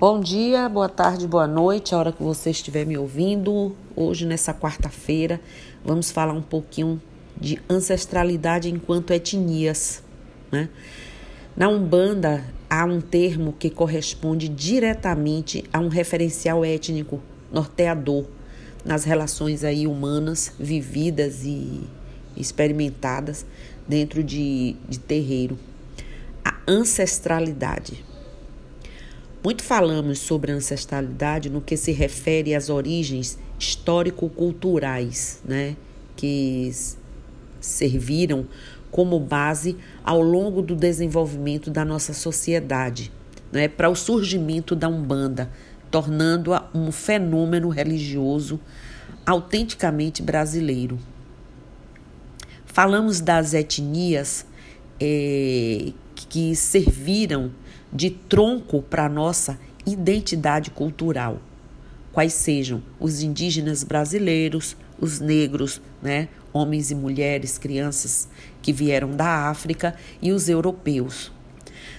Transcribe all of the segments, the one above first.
Bom dia, boa tarde, boa noite, a hora que você estiver me ouvindo. Hoje, nessa quarta-feira, vamos falar um pouquinho de ancestralidade enquanto etnias. Né? Na Umbanda, há um termo que corresponde diretamente a um referencial étnico norteador nas relações aí humanas vividas e experimentadas dentro de, de terreiro. A ancestralidade. Muito falamos sobre ancestralidade no que se refere às origens histórico-culturais, né, que serviram como base ao longo do desenvolvimento da nossa sociedade, né, para o surgimento da Umbanda, tornando-a um fenômeno religioso autenticamente brasileiro. Falamos das etnias é, que serviram de tronco para nossa identidade cultural, quais sejam os indígenas brasileiros, os negros, né, homens e mulheres, crianças que vieram da África e os europeus.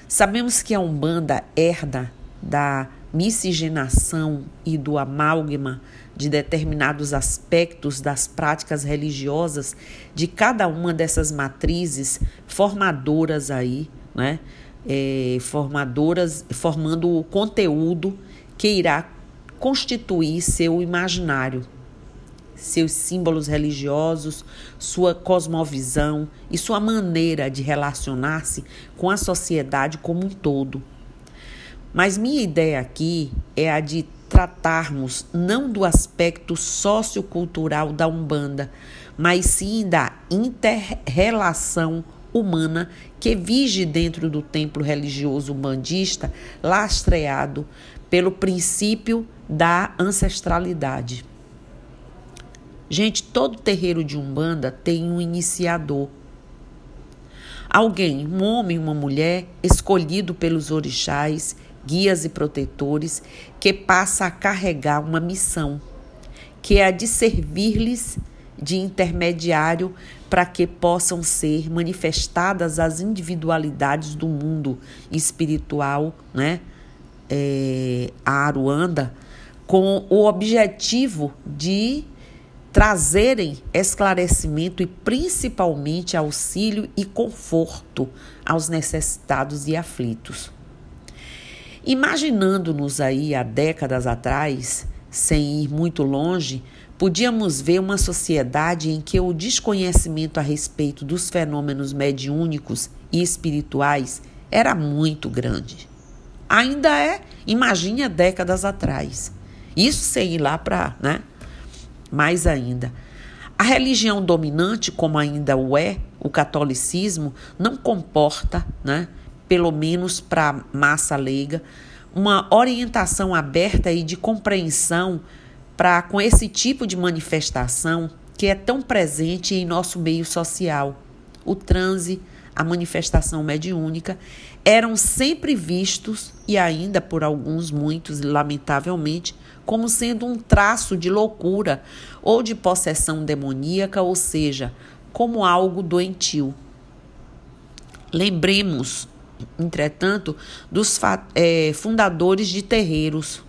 Sabemos que a Umbanda herda da miscigenação e do amálgama de determinados aspectos das práticas religiosas de cada uma dessas matrizes formadoras aí, né? É, formadoras, formando o conteúdo que irá constituir seu imaginário, seus símbolos religiosos, sua cosmovisão e sua maneira de relacionar-se com a sociedade como um todo. Mas minha ideia aqui é a de tratarmos não do aspecto sociocultural da Umbanda, mas sim da inter-relação humana que vige dentro do templo religioso umbandista, lastreado pelo princípio da ancestralidade. Gente, todo terreiro de Umbanda tem um iniciador. Alguém, um homem, uma mulher, escolhido pelos orixás guias e protetores, que passa a carregar uma missão, que é a de servir-lhes de intermediário para que possam ser manifestadas as individualidades do mundo espiritual, né? É, a Aruanda, com o objetivo de trazerem esclarecimento e principalmente auxílio e conforto aos necessitados e aflitos. Imaginando-nos aí há décadas atrás, sem ir muito longe, podíamos ver uma sociedade em que o desconhecimento a respeito dos fenômenos mediúnicos e espirituais era muito grande. Ainda é, imagine décadas atrás. Isso sem ir lá para, né? Mais ainda. A religião dominante, como ainda o é, o catolicismo, não comporta, né? pelo menos para a massa leiga, uma orientação aberta e de compreensão para com esse tipo de manifestação que é tão presente em nosso meio social. O transe, a manifestação mediúnica, eram sempre vistos, e ainda por alguns, muitos, lamentavelmente, como sendo um traço de loucura ou de possessão demoníaca, ou seja, como algo doentio. Lembremos entretanto, dos é, fundadores de terreiros.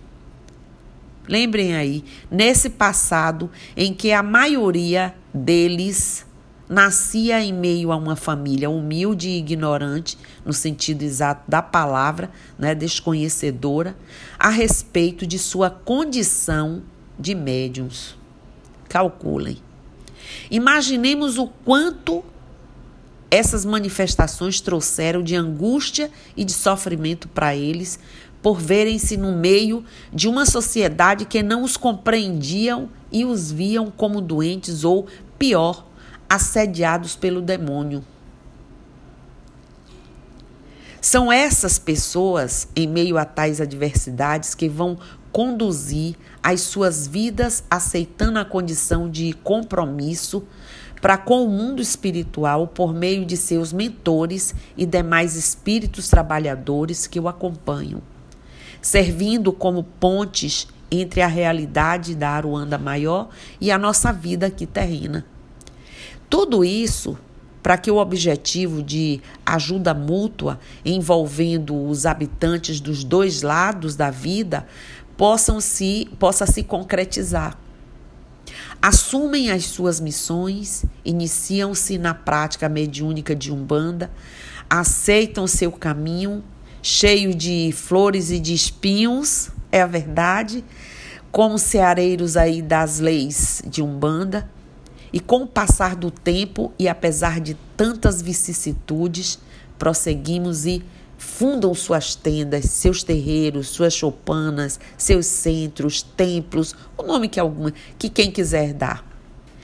Lembrem aí, nesse passado em que a maioria deles nascia em meio a uma família humilde e ignorante, no sentido exato da palavra, né, desconhecedora, a respeito de sua condição de médiums. Calculem. Imaginemos o quanto essas manifestações trouxeram de angústia e de sofrimento para eles, por verem-se no meio de uma sociedade que não os compreendiam e os viam como doentes ou, pior, assediados pelo demônio. São essas pessoas, em meio a tais adversidades, que vão conduzir as suas vidas aceitando a condição de compromisso para com o mundo espiritual por meio de seus mentores e demais espíritos trabalhadores que o acompanham, servindo como pontes entre a realidade da Aruanda maior e a nossa vida aqui terrena. Tudo isso para que o objetivo de ajuda mútua envolvendo os habitantes dos dois lados da vida possam se, possa se concretizar. Assumem as suas missões, iniciam-se na prática mediúnica de Umbanda, aceitam seu caminho cheio de flores e de espinhos, é a verdade, como ceareiros aí das leis de Umbanda e com o passar do tempo e apesar de tantas vicissitudes, prosseguimos e fundam suas tendas, seus terreiros, suas choupanas, seus centros, templos, o nome que alguma que quem quiser dar.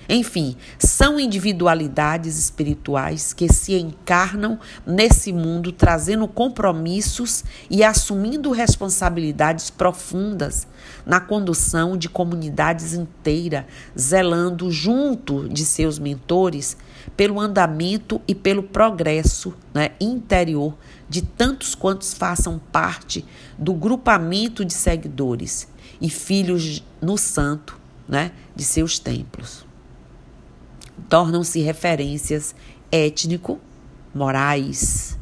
Enfim, são individualidades espirituais que se encarnam nesse mundo trazendo compromissos e assumindo responsabilidades profundas na condução de comunidades inteiras, zelando junto de seus mentores pelo andamento e pelo progresso né, interior de tantos quantos façam parte do grupamento de seguidores e filhos no santo né, de seus templos tornam-se referências étnico-morais,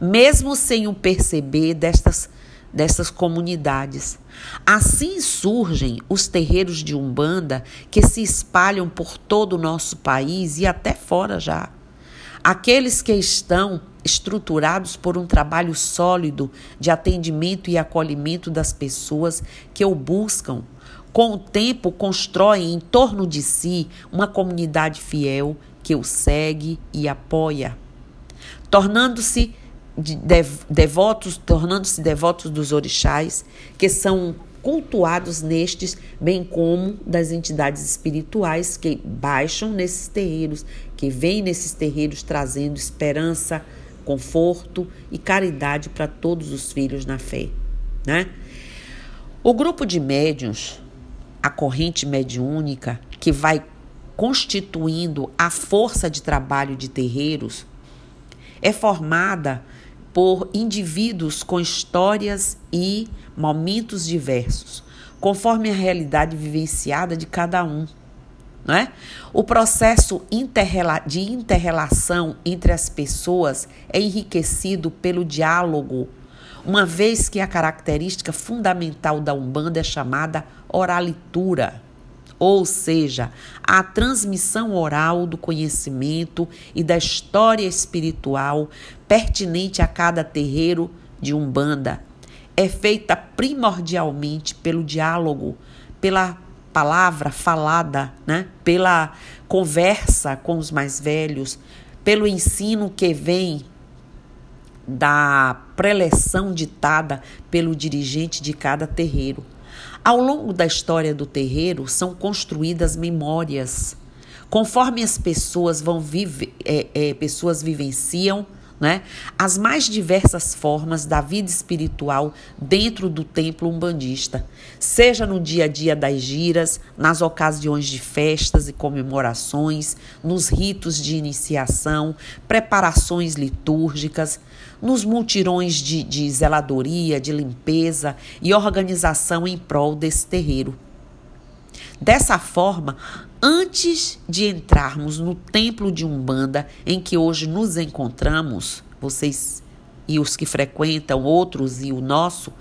mesmo sem o perceber destas, destas comunidades. Assim surgem os terreiros de Umbanda que se espalham por todo o nosso país e até fora já. Aqueles que estão estruturados por um trabalho sólido de atendimento e acolhimento das pessoas que o buscam com o tempo, constroem em torno de si uma comunidade fiel que o segue e apoia, tornando-se devotos, tornando-se devotos dos orixás, que são cultuados nestes, bem como das entidades espirituais que baixam nesses terreiros, que vêm nesses terreiros trazendo esperança, conforto e caridade para todos os filhos na fé, né? O grupo de médiuns a corrente mediúnica que vai constituindo a força de trabalho de terreiros é formada por indivíduos com histórias e momentos diversos, conforme a realidade vivenciada de cada um. Né? O processo de interrelação entre as pessoas é enriquecido pelo diálogo uma vez que a característica fundamental da Umbanda é chamada oralitura, ou seja, a transmissão oral do conhecimento e da história espiritual pertinente a cada terreiro de Umbanda. É feita primordialmente pelo diálogo, pela palavra falada, né? pela conversa com os mais velhos, pelo ensino que vem da preleção ditada pelo dirigente de cada terreiro. Ao longo da história do terreiro são construídas memórias. Conforme as pessoas vão viver, é, é, pessoas vivenciam né, as mais diversas formas da vida espiritual dentro do templo umbandista, seja no dia a dia das giras, nas ocasiões de festas e comemorações, nos ritos de iniciação, preparações litúrgicas, nos multirões de, de zeladoria, de limpeza e organização em prol desse terreiro. Dessa forma, antes de entrarmos no templo de Umbanda em que hoje nos encontramos, vocês e os que frequentam outros e o nosso,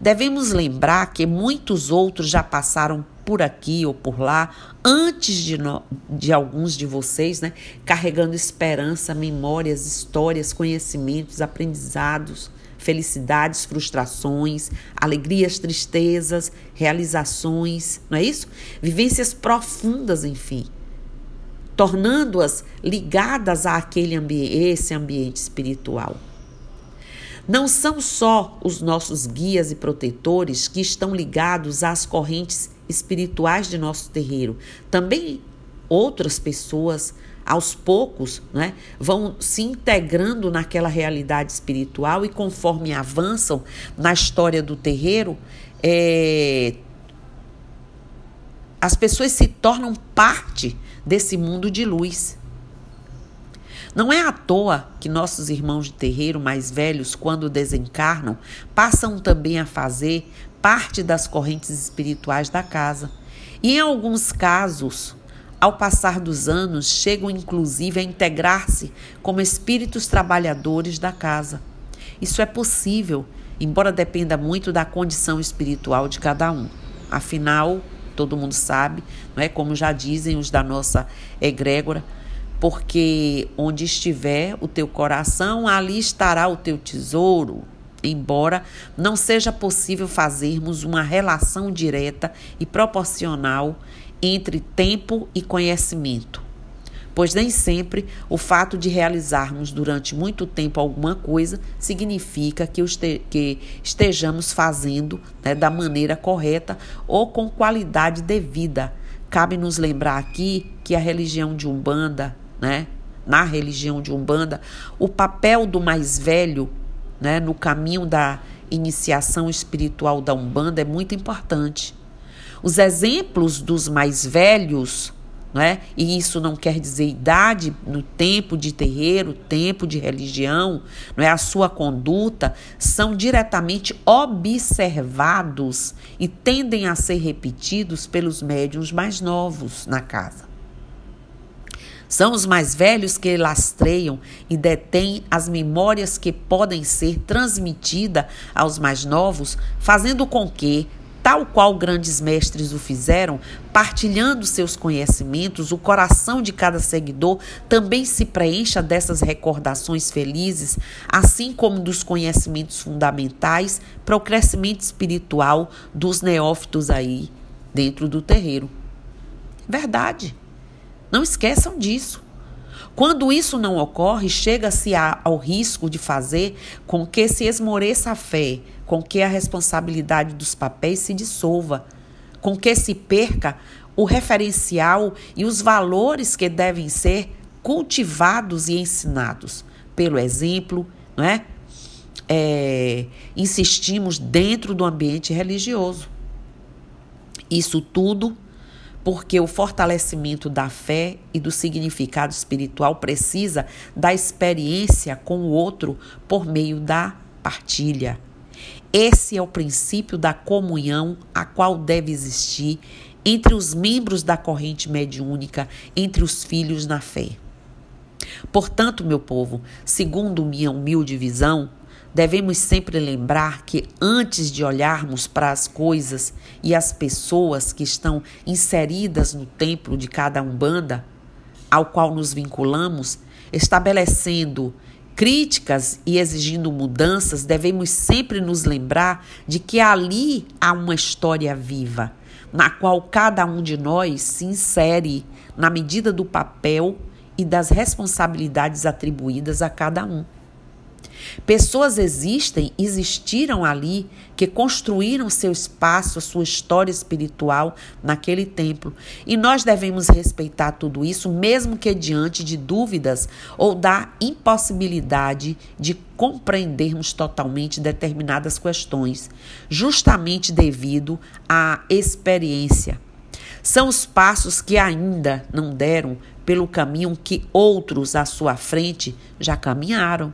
devemos lembrar que muitos outros já passaram por aqui ou por lá antes de, no, de alguns de vocês, né? Carregando esperança, memórias, histórias, conhecimentos, aprendizados, felicidades, frustrações, alegrias, tristezas, realizações, não é isso? Vivências profundas, enfim, tornando-as ligadas àquele ambiente, esse ambiente espiritual. Não são só os nossos guias e protetores que estão ligados às correntes espirituais de nosso terreiro, também outras pessoas aos poucos, né, vão se integrando naquela realidade espiritual e conforme avançam na história do terreiro, é, as pessoas se tornam parte desse mundo de luz. Não é à toa que nossos irmãos de terreiro mais velhos, quando desencarnam, passam também a fazer parte das correntes espirituais da casa. E em alguns casos, ao passar dos anos, chegam inclusive a integrar-se como espíritos trabalhadores da casa. Isso é possível, embora dependa muito da condição espiritual de cada um. Afinal, todo mundo sabe, não é como já dizem os da nossa egrégora, porque onde estiver o teu coração, ali estará o teu tesouro. Embora não seja possível fazermos uma relação direta e proporcional entre tempo e conhecimento, pois nem sempre o fato de realizarmos durante muito tempo alguma coisa significa que, estejamos fazendo né, da maneira correta ou com qualidade devida. Cabe nos lembrar aqui que a religião de Umbanda, né, na religião de Umbanda, o papel do mais velho né, no caminho da iniciação espiritual da Umbanda é muito importante. Os exemplos dos mais velhos, né? e isso não quer dizer idade no tempo de terreiro, tempo de religião, não é? a sua conduta, são diretamente observados e tendem a ser repetidos pelos médiums mais novos na casa. São os mais velhos que lastreiam e detêm as memórias que podem ser transmitidas aos mais novos, fazendo com que, tal qual grandes mestres o fizeram, partilhando seus conhecimentos, o coração de cada seguidor também se preencha dessas recordações felizes, assim como dos conhecimentos fundamentais para o crescimento espiritual dos neófitos aí dentro do terreiro. Verdade. Não esqueçam disso. Quando isso não ocorre, chega-se ao risco de fazer com que se esmoreça a fé, com que a responsabilidade dos papéis se dissolva, com que se perca o referencial e os valores que devem ser cultivados e ensinados pelo exemplo, não é? é insistimos dentro do ambiente religioso. Isso tudo porque o fortalecimento da fé e do significado espiritual precisa da experiência com o outro por meio da partilha. Esse é o princípio da comunhão a qual deve existir entre os membros da corrente mediúnica, entre os filhos na fé. Portanto, meu povo, segundo minha humilde visão, Devemos sempre lembrar que antes de olharmos para as coisas e as pessoas que estão inseridas no templo de cada umbanda, ao qual nos vinculamos, estabelecendo críticas e exigindo mudanças, devemos sempre nos lembrar de que ali há uma história viva, na qual cada um de nós se insere na medida do papel e das responsabilidades atribuídas a cada um. Pessoas existem, existiram ali, que construíram seu espaço, sua história espiritual naquele templo. E nós devemos respeitar tudo isso, mesmo que diante de dúvidas ou da impossibilidade de compreendermos totalmente determinadas questões, justamente devido à experiência. São os passos que ainda não deram pelo caminho que outros à sua frente já caminharam.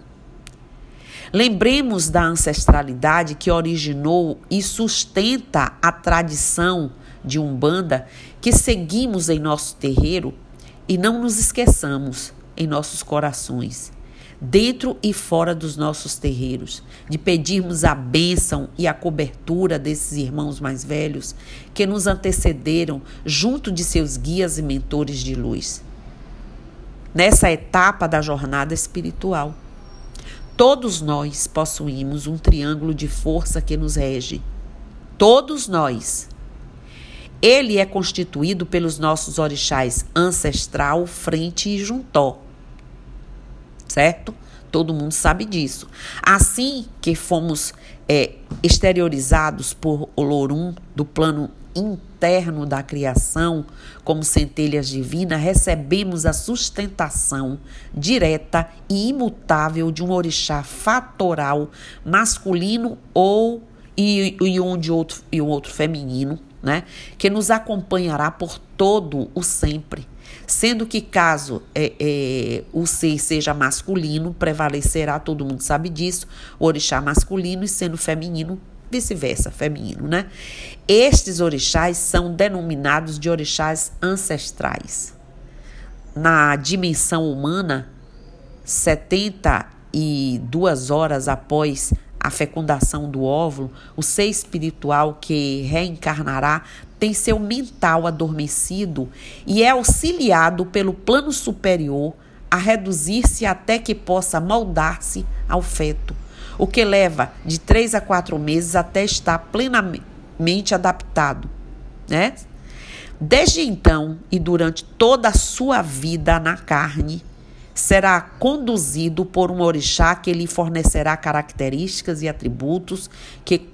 Lembremos da ancestralidade que originou e sustenta a tradição de Umbanda que seguimos em nosso terreiro e não nos esqueçamos em nossos corações, dentro e fora dos nossos terreiros, de pedirmos a bênção e a cobertura desses irmãos mais velhos que nos antecederam junto de seus guias e mentores de luz. Nessa etapa da jornada espiritual, Todos nós possuímos um triângulo de força que nos rege. Todos nós. Ele é constituído pelos nossos orixás ancestral, frente e juntó. Certo? Todo mundo sabe disso. Assim que fomos é, exteriorizados por Olorum do plano interno da criação, como centelhas divinas, recebemos a sustentação direta e imutável de um orixá fatoral masculino ou e, e um de outro e um outro feminino, né, que nos acompanhará por todo o sempre. Sendo que, caso é, é, o ser seja masculino, prevalecerá, todo mundo sabe disso, o orixá masculino, e sendo feminino, vice-versa, feminino, né? Estes orixás são denominados de orixás ancestrais. Na dimensão humana, 72 horas após a fecundação do óvulo, o ser espiritual que reencarnará tem seu mental adormecido e é auxiliado pelo plano superior a reduzir-se até que possa moldar-se ao feto, o que leva de três a quatro meses até estar plenamente adaptado, né? Desde então e durante toda a sua vida na carne, será conduzido por um orixá que lhe fornecerá características e atributos que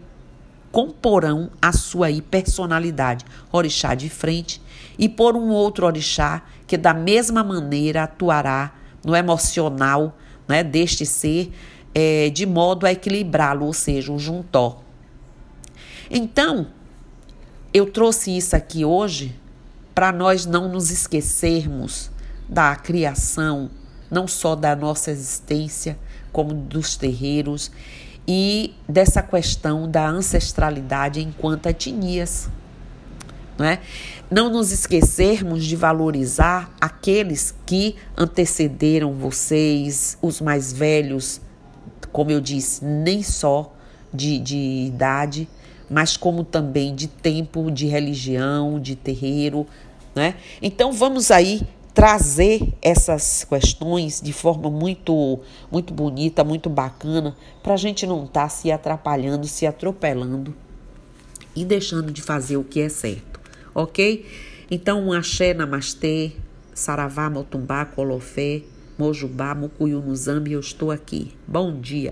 comporão a sua personalidade, orixá de frente, e por um outro orixá que da mesma maneira atuará no emocional né, deste ser, é, de modo a equilibrá-lo, ou seja, um juntó. Então, eu trouxe isso aqui hoje para nós não nos esquecermos da criação, não só da nossa existência, como dos terreiros e dessa questão da ancestralidade enquanto etnias. Não, é? não nos esquecermos de valorizar aqueles que antecederam vocês, os mais velhos, como eu disse, nem só de, de idade, mas como também de tempo, de religião, de terreiro. Né? Então vamos aí trazer essas questões de forma muito, muito bonita, muito bacana, para a gente não estar tá se atrapalhando, se atropelando e deixando de fazer o que é certo, ok? Então, um axé, namastê, saravá, motumbá, colofé, mojubá, mucuyu, muzambi, eu estou aqui. Bom dia!